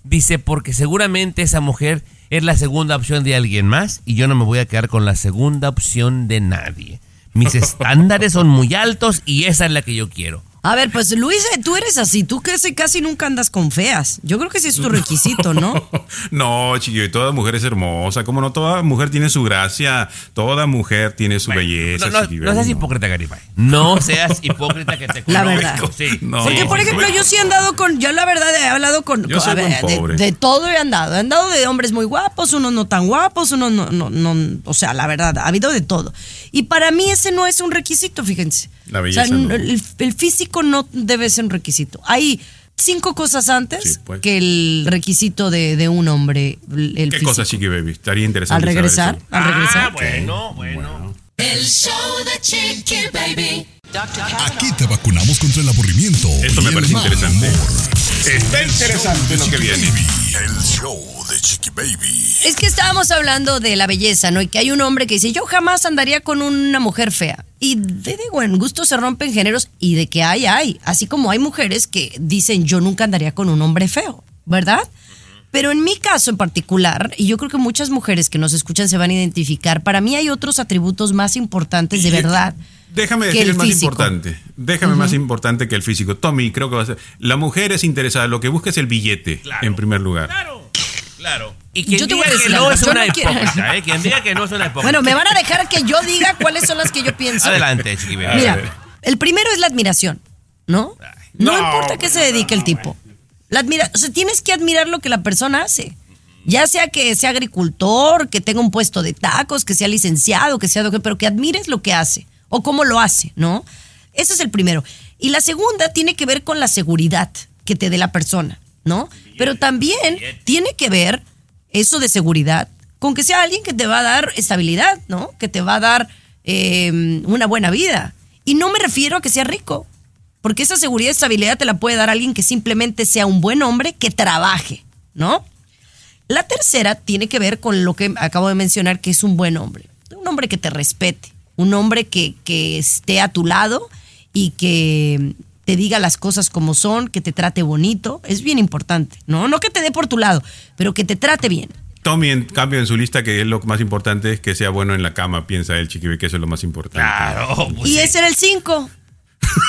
Dice, porque seguramente esa mujer es la segunda opción de alguien más y yo no me voy a quedar con la segunda opción de nadie. Mis [LAUGHS] estándares son muy altos y esa es la que yo quiero. A ver, pues Luis, eh, tú eres así. Tú casi, casi nunca andas con feas. Yo creo que ese es tu requisito, ¿no? [LAUGHS] No, chiquillo, toda mujer es hermosa. Como no, toda mujer tiene su gracia. Toda mujer tiene su belleza. No, no, no seas hipócrita, Garibay. No seas hipócrita que te La conozco. verdad. Sí. No. Porque, por ejemplo, yo sí he andado con, yo la verdad he hablado con, Yo soy a ver, de, todo he andado. He andado de hombres muy guapos, unos no tan guapos, unos no, no, no, o sea, la verdad, ha habido de todo. Y para mí ese no es un requisito, fíjense. La O sea, belleza no. el, el físico no debe ser un requisito. Hay cinco cosas antes Sí, pues. que el requisito de, de un hombre. El, ¿Qué físico. cosa, Chiqui Baby? Estaría interesante. Al saber regresar, eso. al regresar. Ah, bueno, bueno. El show de Chiqui Baby. Aquí te vacunamos contra el aburrimiento. Esto me parece interesante. humor. Está interesante lo que viene. El show de Chiqui Baby. Es que estábamos hablando de la belleza, ¿no? Y que hay un hombre que dice, yo jamás andaría con una mujer fea. Y te digo, en gusto se rompen géneros y de que hay, hay. Así como hay mujeres que dicen, yo nunca andaría con un hombre feo, ¿verdad? Pero en mi caso en particular, y yo creo que muchas mujeres que nos escuchan se van a identificar, para mí hay otros atributos más importantes de verdad. Déjame decir el más físico. importante. Déjame más importante que el físico. Tommy, creo que va a ser. La mujer es interesada. Lo que busca es el billete, en primer lugar. Claro. Y quien Yo te voy diga a decir que no es yo una no quiero- hipócrita, ¿eh? Quien diga que no es una [LAUGHS] hipócrita. Bueno, me van a dejar que yo diga cuáles son las que yo pienso. Adelante, Chiqui Baby. Mira, el primero es la admiración, ¿no? No, no, importa qué se dedique el tipo. La admira, o sea, tienes que admirar lo que la persona hace. Ya sea que sea agricultor, que tenga un puesto de tacos, que sea licenciado, que sea doctor, pero que admires lo que hace o cómo lo hace, ¿no? Ese es el primero. Y la segunda tiene que ver con la seguridad que te dé la persona, ¿no? Pero también tiene que ver eso de seguridad con que sea alguien que te va a dar estabilidad, ¿no? Que te va a dar eh, una buena vida. Y no me refiero a que sea rico, porque esa seguridad y estabilidad te la puede dar alguien que simplemente sea un buen hombre que trabaje, ¿no? La tercera tiene que ver con lo que acabo de mencionar, que es un buen hombre. Un hombre que te respete, un hombre que, que esté a tu lado y que te diga las cosas como son, que te trate bonito. Es bien importante, ¿no? No que te dé por tu lado, pero que te trate bien. Tommy, en cambio, en su lista, que es lo más importante es que sea bueno en la cama, piensa él, Chiqui Baby, que eso es lo más importante. Claro, pues y sí. ese era el cinco.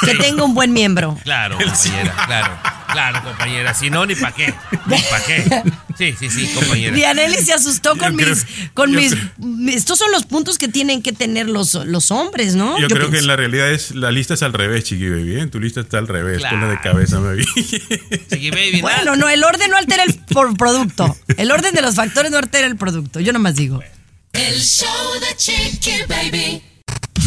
Que tenga un buen miembro. Claro, compañera, claro. Claro, compañera. Si no, ni para qué. Ni para qué. Sí, sí, sí, compañera. Dianelli se asustó con Yo creo- mis, con mis, creo- estos son los puntos que tienen que tener los, los hombres, ¿no? Yo, creo que en la realidad es la lista es al revés, Chiqui Baby. ¿eh? Tu lista está al revés. Claro. Ponla de cabeza, me vi. Chiqui Baby, Bueno, nada. no, el orden no altera el por producto. El orden de los factores no altera el producto. Yo nomás digo. El show de Chiqui Baby.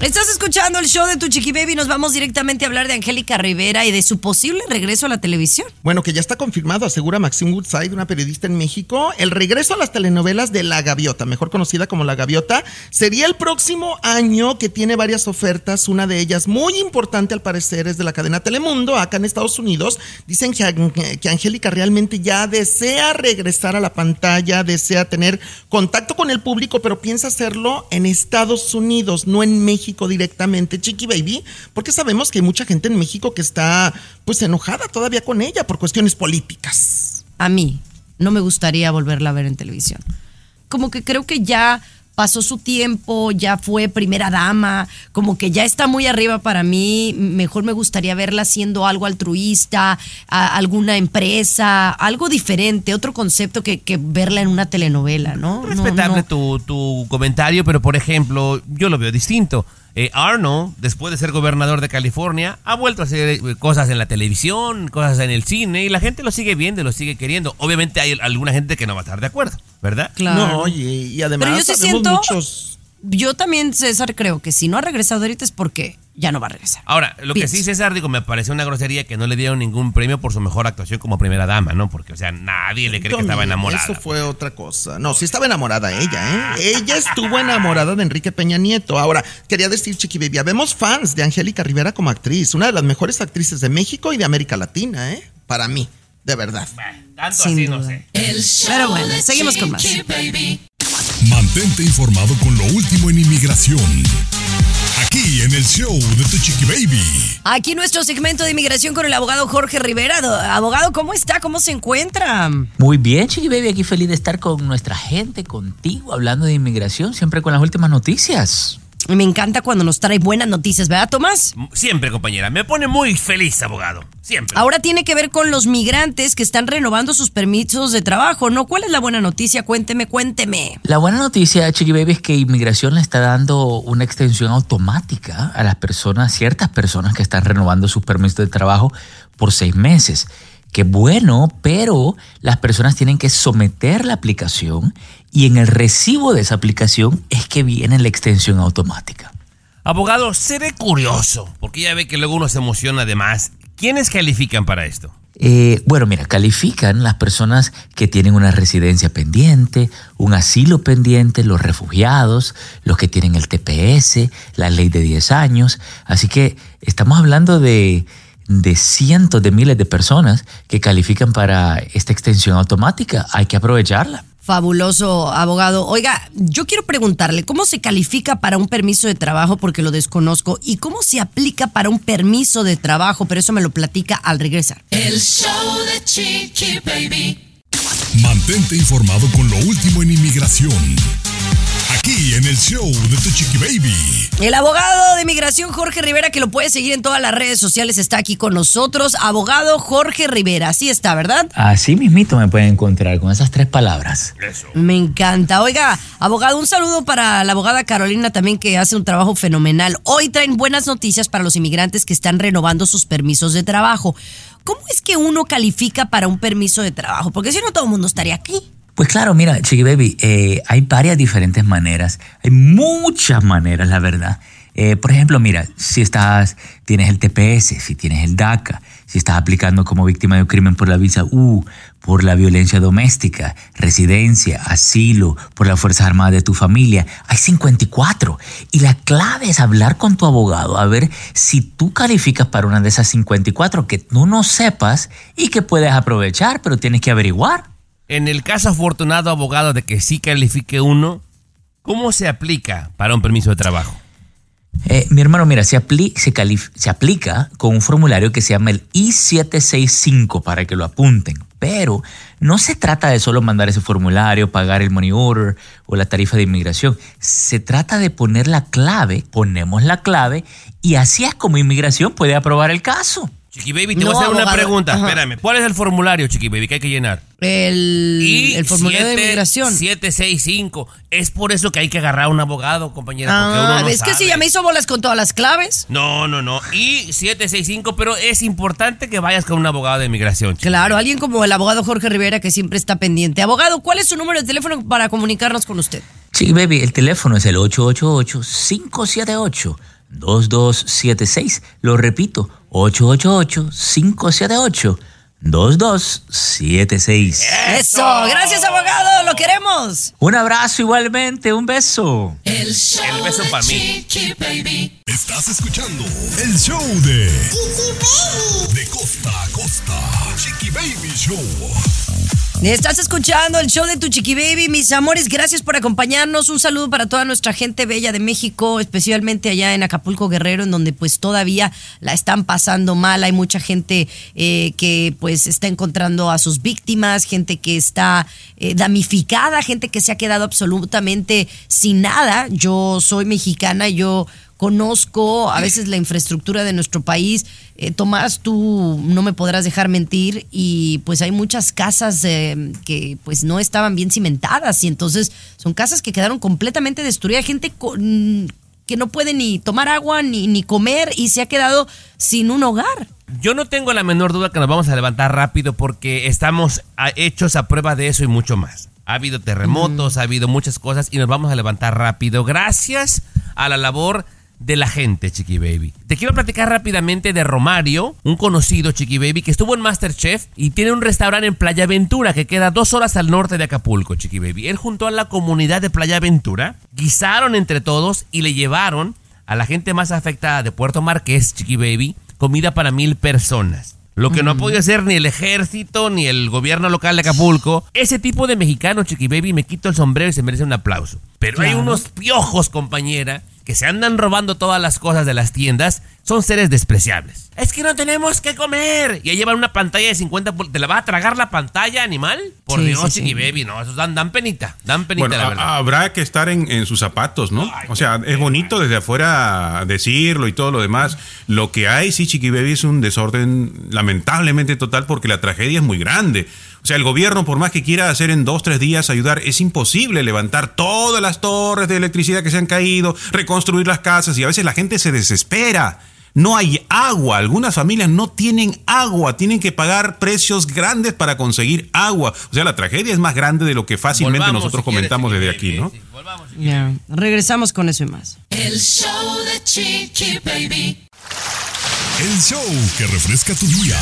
Estás escuchando el show de Tu Chiqui Baby. Nos vamos directamente a hablar de Angélica Rivera y de su posible regreso a la televisión. Bueno, que ya está confirmado, asegura Maxine Woodside, una periodista en México. El regreso a las telenovelas de La Gaviota, mejor conocida como La Gaviota, sería el próximo año que tiene varias ofertas. Una de ellas, muy importante al parecer, es de la cadena Telemundo, acá en Estados Unidos. Dicen que, que Angélica realmente ya desea regresar a la pantalla, desea tener contacto con el público, pero piensa hacerlo en Estados Unidos, no en México directamente, Chiqui Baby, porque sabemos que hay mucha gente en México que está pues enojada todavía con ella por cuestiones políticas. A mí no me gustaría volverla a ver en televisión. Como que creo que ya pasó su tiempo, ya fue primera dama, como que ya está muy arriba para mí. Mejor me gustaría verla haciendo algo altruista, a- alguna empresa, algo diferente, otro concepto que, que verla en una telenovela, ¿no? No, Respetable no. Tu, tu comentario, pero por ejemplo, yo lo veo distinto. Eh, Arnold, después de ser gobernador de California, ha vuelto a hacer eh, cosas en la televisión, cosas en el cine, y la gente lo sigue viendo, y lo sigue queriendo. Obviamente hay alguna gente que no va a estar de acuerdo, ¿verdad? Claro. No, y, y además Pero yo sí sabemos siento, muchos... yo también, César, creo que si no ha regresado ahorita es porque ya no va a regresar. Ahora, lo que sí, César, digo, me pareció una grosería que no le dieron ningún premio por su mejor actuación como primera dama, ¿no? Porque, o sea, nadie le cree que estaba enamorada. Eso fue otra cosa. No, sí estaba enamorada ella, ¿eh? Ella estuvo enamorada de Enrique Peña Nieto. Ahora, quería decir, Chiqui Baby, vemos fans de Angélica Rivera como actriz, una de las mejores actrices de México y de América Latina, ¿eh? Para mí, de verdad. Tanto Sin así, no duda. sé. El show Pero bueno, seguimos con más. Chiqui Baby. Mantente informado con lo último en inmigración. Aquí en el show de Tu Chiqui Baby. Aquí nuestro segmento de inmigración con el abogado Jorge Rivera. Do- Abogado, ¿cómo está? ¿Cómo se encuentra? Muy bien, Chiqui Baby, aquí feliz de estar con nuestra gente, contigo, hablando de inmigración, siempre con las últimas noticias. Me encanta cuando nos trae buenas noticias, ¿verdad, Tomás? Siempre, compañera. Me pone muy feliz, abogado. Siempre. Ahora tiene que ver con los migrantes que están renovando sus permisos de trabajo, ¿no? ¿Cuál es la buena noticia? Cuénteme, cuénteme. La buena noticia, Chiqui Baby, es que inmigración le está dando una extensión automática a las personas, ciertas personas que están renovando sus permisos de trabajo por seis meses. Qué bueno, pero las personas tienen que someter la aplicación y en el recibo de esa aplicación es que viene la extensión automática. Abogado, seré curioso, porque ya ve que luego uno se emociona de más. ¿Quiénes califican para esto? Eh, bueno, mira, califican las personas que tienen una residencia pendiente, un asilo pendiente, los refugiados, los que tienen el TPS, la ley de 10 años. Así que estamos hablando de, de cientos de miles de personas que califican para esta extensión automática. Hay que aprovecharla. Fabuloso, abogado. Oiga, yo quiero preguntarle, ¿cómo se califica para un permiso de trabajo? Porque lo desconozco. ¿Y cómo se aplica para un permiso de trabajo? Pero eso me lo platica al regresar. El show de Chiqui Baby. Mantente informado con lo último en inmigración. Aquí en el show de Tu Chiqui Baby. El abogado de inmigración Jorge Rivera, que lo puede seguir en todas las redes sociales, está aquí con nosotros. Abogado Jorge Rivera, así está, ¿verdad? Así mismito me pueden encontrar con esas tres palabras. Me encanta. Oiga, abogado, un saludo para la abogada Carolina también que hace un trabajo fenomenal. Hoy traen buenas noticias para los inmigrantes que están renovando sus permisos de trabajo. ¿Cómo es que uno califica para un permiso de trabajo? Porque si no, todo el mundo estaría aquí. Pues claro, mira, Chiqui Baby, eh, hay varias diferentes maneras, hay muchas maneras, la verdad. Eh, por ejemplo, mira, si estás, tienes el TPS, si tienes el DACA, si estás aplicando como víctima de un crimen por la visa U, por la violencia doméstica, residencia, asilo, por las Fuerzas Armadas de tu familia, hay 54. Y la clave es hablar con tu abogado, a ver si tú calificas para una de esas 54 que tú no sepas y que puedes aprovechar, pero tienes que averiguar. En el caso afortunado, abogado, de que sí califique uno, ¿cómo se aplica para un permiso de trabajo? Eh, mi hermano, mira, se, se, se aplica con un formulario que se llama el I-765 para que lo apunten. Pero no se trata de solo mandar ese formulario, pagar el money order o la tarifa de inmigración. Se trata de poner la clave, ponemos la clave y así es como inmigración puede aprobar el caso. Chiqui Baby, te No, voy a hacer una pregunta. Ajá. Espérame. ¿Cuál es el formulario, Chiqui Baby, que hay que llenar? El, Y el formulario de siete- inmigración. 765. Es por eso que hay que agarrar a un abogado, compañera. porque uno Ah, no es que si ya me hizo bolas con todas las claves. No, no, no. Y 765, pero es importante que vayas con un abogado de inmigración. chiqui. Claro, alguien como el abogado Jorge Rivera que siempre está pendiente. Abogado, ¿cuál es su número de teléfono para comunicarnos con usted? Chiqui Baby, el teléfono es el 888-578-2276. Lo repito, 888-578-2276. Eso, gracias abogado, lo queremos. Un abrazo igualmente, un beso. El show El beso de pa' mí. Chiqui Baby. Estás escuchando el show de De costa a costa. Chiqui Baby Show. Estás escuchando el show de tu chiqui baby, mis amores. Gracias por acompañarnos. Un saludo para toda nuestra gente bella de México, especialmente allá en Acapulco Guerrero, en donde pues todavía la están pasando mal. Hay mucha gente eh, que pues está encontrando a sus víctimas, gente que está eh, damnificada, gente que se ha quedado absolutamente sin nada. Yo soy mexicana, yo conozco a veces la infraestructura de nuestro país. Eh, Tomás, tú no me podrás dejar mentir y pues hay muchas casas eh, que pues no estaban bien cimentadas y entonces son casas que quedaron completamente destruidas. Gente con- que no puede ni tomar agua ni, ni comer y se ha quedado sin un hogar. Yo no tengo la menor duda que nos vamos a levantar rápido porque estamos a- hechos a prueba de eso y mucho más. Ha habido terremotos, ha habido muchas cosas y nos vamos a levantar rápido gracias a la labor de la gente, Chiqui Baby. Te quiero platicar rápidamente de Romario, un conocido Chiqui Baby que estuvo en Masterchef y tiene un restaurante en Playa Ventura que queda dos horas al norte de Acapulco, Chiqui Baby. Él junto a la comunidad de Playa Ventura guisaron entre todos y le llevaron a la gente más afectada de Puerto Marqués, Chiqui Baby, comida para mil personas. Lo que no ha podido hacer ni el ejército ni el gobierno local de Acapulco. Ese tipo de mexicano, Chiqui Baby, me quito el sombrero y se merece un aplauso. Pero hay unos piojos, compañera, que se andan robando todas las cosas de las tiendas. Son seres despreciables. Es que no tenemos que comer. Y ahí llevan una pantalla de 50... pul- ¿Te la va a tragar la pantalla, animal? Por Sí, Dios, sí, Chiqui sí. Baby, no. Esos dan, dan penita. Dan penita, Bueno, la verdad. habrá que estar en, en sus zapatos, ¿no? O sea, es bonito desde afuera decirlo y todo lo demás. Lo que hay, sí, Chiqui Baby, es un desorden lamentablemente total porque la tragedia es muy grande. O sea, el gobierno, por más que quiera hacer en dos, tres días ayudar, es imposible levantar todas las torres de electricidad que se han caído, reconstruir las casas y a veces la gente se desespera. No hay agua, algunas familias no tienen agua, tienen que pagar precios grandes para conseguir agua. O sea, la tragedia es más grande de lo que fácilmente Volvamos, nosotros si comentamos desde aquí, ¿no? Ya, Regresamos con eso y más. El show de Chiqui Baby. El show que refresca tu día.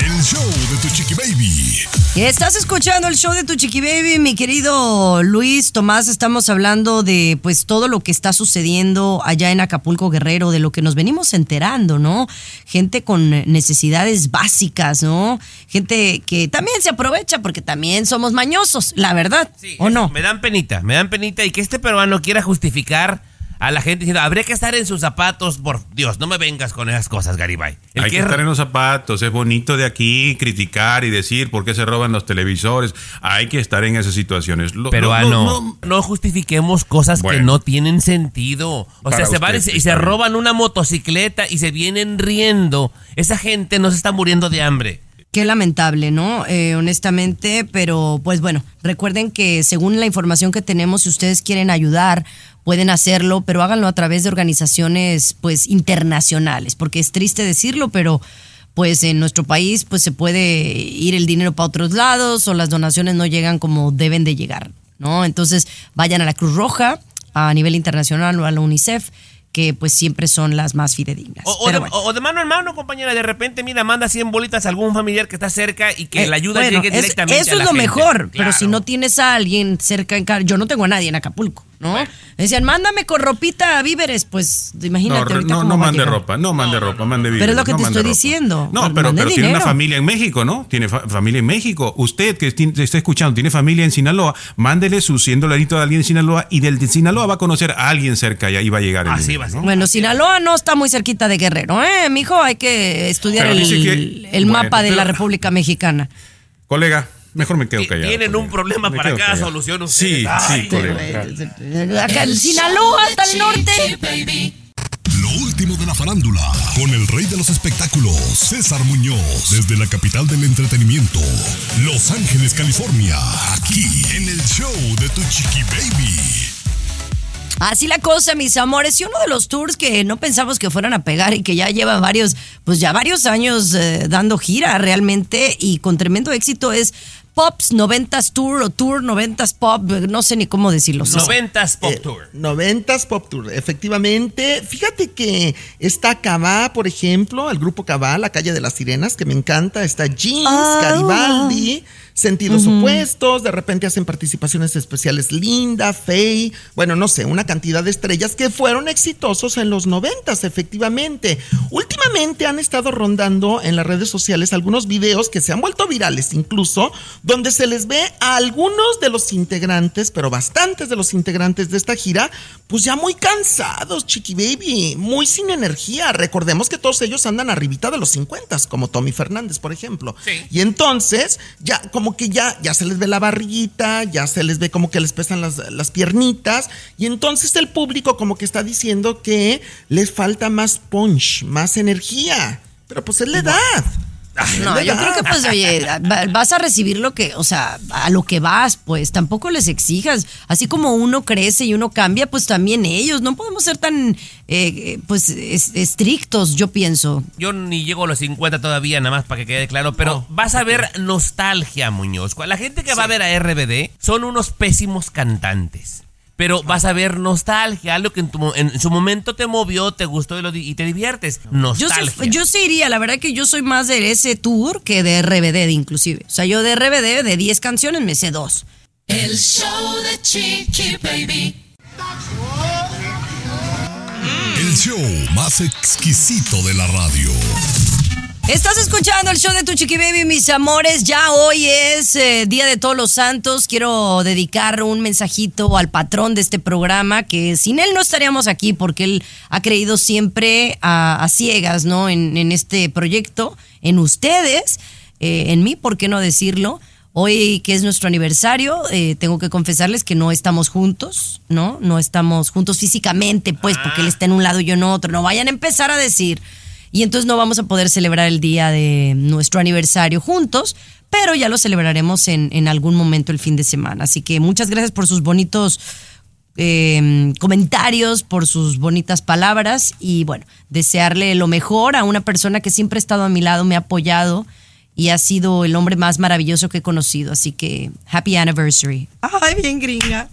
El show de tu chiqui baby. Estás escuchando el show de tu chiqui baby, mi querido Luis Tomás. Estamos hablando de pues todo lo que está sucediendo allá en Acapulco Guerrero, de lo que nos venimos enterando, ¿no? Gente con necesidades básicas, ¿no? Gente que también se aprovecha porque también somos mañosos, la verdad, ¿o no? Me dan penita, me dan penita y que este peruano quiera justificar a la gente diciendo, habría que estar en sus zapatos, por Dios, no me vengas con esas cosas, Garibay. El Hay que que es- estar en los zapatos, es bonito de aquí criticar y decir por qué se roban los televisores. Hay que estar en esas situaciones. Lo- Peruano, lo- no, no- justifiquemos cosas que no tienen sentido. O sea, se van y se, y se roban una motocicleta y se vienen riendo. Esa gente no se está muriendo de hambre. Qué lamentable, ¿no? Eh, honestamente, pero pues bueno, recuerden que según la información que tenemos, si ustedes quieren ayudar, pueden hacerlo, pero háganlo a través de organizaciones pues internacionales, porque es triste decirlo, pero pues en nuestro país pues se puede ir el dinero para otros lados o las donaciones no llegan como deben de llegar, ¿no? Entonces vayan a la Cruz Roja a nivel internacional o a la UNICEF que pues siempre son las más fidedignas. O, de, bueno. o de mano en mano, compañera, de repente, mira, manda 100 bolitas a algún familiar que está cerca y que Eh, la ayuda bueno, llegue es- directamente Eso a es lo gente. mejor, pero si no tienes a alguien cerca en yo no tengo a nadie en Acapulco, ¿no? Decían, mándame con ropita víveres, pues imagínate No, ahorita no, no a mande ropa, no mande ropa, mande víveres. Pero es lo que no te estoy ropa. diciendo. No, pues, pero, pero tiene una familia en México, ¿no? Tiene fa- familia en México. Usted que está escuchando, tiene familia en Sinaloa, mándele sus 100 dolaritos a alguien en Sinaloa y del de Sinaloa va a conocer a alguien cerca y ahí va a llegar el Así dinero, va a ¿no? Bueno, Sinaloa no está muy cerquita de Guerrero, ¿eh? Mijo, hay que estudiar Pero el, dice que- el bueno, mapa de la República Mexicana. Colega, mejor me quedo callado. Tienen un problema Me para cada callado. solución Sí, ustedes. sí, Ay, colega. Acá en Sinaloa, hasta el norte. Baby. Lo último de la farándula, con el rey de los espectáculos, César Muñoz, desde la capital del entretenimiento, Los Ángeles, California, aquí en el show de Tu Chiqui Baby. Así la cosa, mis amores. Y uno de los tours que no pensamos que fueran a pegar y que ya lleva varios, pues ya varios años eh, dando gira realmente y con tremendo éxito es Pops 90s Tour o Tour 90s Pop, no sé ni cómo decirlo. Noventas Pop Eh, Tour. 90s Pop Tour, efectivamente. Fíjate que está Cabá, por ejemplo, el grupo Cabá, La Calle de las Sirenas, que me encanta. Está Jeans, Ah. Garibaldi, Sentidos Ujú. Opuestos. De repente hacen participaciones especiales Linda, Faye. Bueno, no sé, una cantidad de estrellas que fueron exitosos en los 90s, efectivamente. Últimamente han estado rondando en las redes sociales algunos videos que se han vuelto virales incluso, donde se les ve a algunos de los integrantes, pero bastantes de los integrantes de esta gira, pues ya muy cansados, Chiqui Baby, muy sin energía. Recordemos que todos ellos andan arribita de los 50, como Tommy Fernández, por ejemplo. Y entonces, ya como que ya, ya se les ve la barriguita, ya se les ve como que les pesan las, las piernitas, y entonces el público como que está diciendo que les falta más punch, más energía. Pero pues es la edad. [LAUGHS] No, yo creo que pues, oye, [LAUGHS] va- vas a recibir lo que, o sea, a lo que vas, pues tampoco les exijas. Así como uno crece y uno cambia, pues también ellos. No podemos ser tan, eh, pues, es- estrictos, yo pienso. Yo ni llego a los 50 todavía, nada más para que quede claro, pero vas a ver nostalgia, Muñoz. La gente que va a ver a RBD son unos pésimos cantantes. Pero vas a ver nostalgia, algo que en, tu en su momento te movió, te gustó y, lo y te diviertes. Yo Nostalgia. sí, yo sí iría, la verdad que yo soy más de ese tour que de RBD inclusive. O sea, yo de RBD de 10 canciones me sé dos. El show de Chiqui Baby. El show más exquisito de la radio. Estás escuchando el show de Tu Chiqui Baby, mis amores. Ya hoy es eh, Día de Todos los Santos. Quiero dedicar un mensajito al patrón de este programa, que sin él no estaríamos aquí, porque él ha creído siempre a, a ciegas, ¿no? En, en este proyecto, en ustedes, eh, en mí, ¿por qué no decirlo? Hoy que es nuestro aniversario, eh, tengo que confesarles que no estamos juntos, ¿no? No estamos juntos físicamente, pues, porque él está en un lado y yo en otro. No vayan a empezar a decir. Y entonces no vamos a poder celebrar el día de nuestro aniversario juntos, pero ya lo celebraremos en, en algún momento el fin de semana. Así que muchas gracias por sus bonitos eh, comentarios, por sus bonitas palabras y bueno, desearle lo mejor a una persona que siempre ha estado a mi lado, me ha apoyado y ha sido el hombre más maravilloso que he conocido. Así que happy anniversary. Ay, bien gringa.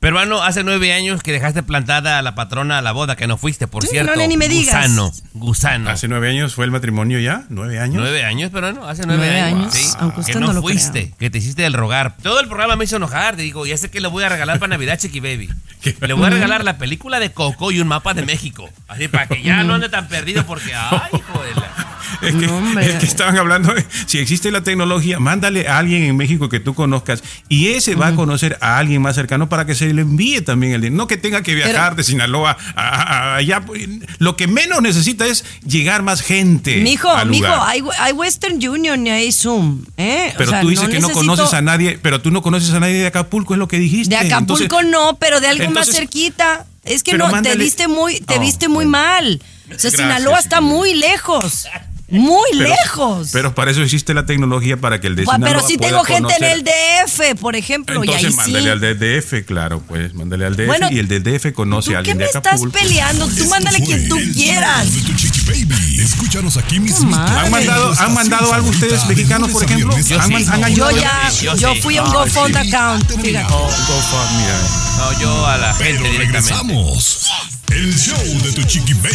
Peruano, hace nueve años que dejaste plantada a la patrona a la boda, que no fuiste, por Sí, cierto. no, ni me digas. Gusano, gusano. Hace nueve años fue el matrimonio ya, nueve años. Nueve años, pero no, hace nueve, Nueve años. años, sí. aunque que usted no, no lo fuiste, que te hiciste el rogar. Todo el programa me hizo enojar. Te digo, ya sé que le voy a regalar para Navidad, Chiqui Baby. [LAUGHS] Le voy a regalar la película de Coco y un mapa de México. Así para que ya no ande tan perdido porque, [LAUGHS] ay, hijo de la... [LAUGHS] Es que, es que estaban hablando, [LAUGHS] si existe la tecnología, mándale a alguien en México que tú conozcas y ese va a conocer a alguien más cercano para que se le envíe también el dinero. No que tenga que viajar de Sinaloa a, a- a allá. pues, Lo que menos necesita es llegar más gente. Mijo, al mijo, hay, hay Western Union y hay Zoom. ¿eh? O Pero sea, tú dices que no conoces a nadie, pero tú no conoces a nadie de Acapulco, es lo que dijiste. De Acapulco Entonces- no, pero de algo más cerquita. Es que no, mándale- te viste muy, te Oh, viste muy mal. O sea, Gracias, Sinaloa está muy lejos. Muy pero- lejos. Pero para eso existe la tecnología para que el de Gua- pero Sinaloa si pueda tengo gente en conocer- el DF, por ejemplo, y Entonces ahí mándale sí. al del DF, claro, pues, mándale al DF Bueno, y el del DF conoce a ¿Qué alguien me de estás Acapulco. peleando? Tú mándale quien tú quieras. De tu Chiqui Baby. Escúchanos aquí mismo. ¿Han mandado, ¿Han mandado algo ustedes mexicanos, por ejemplo? ¿Han, han ayudado? Yo ya, Yo yo sí. fui a un GoFund sí. account. fíjate. Ah. No, yo a la gente directamente. regresamos. El show de tu Chiqui Baby.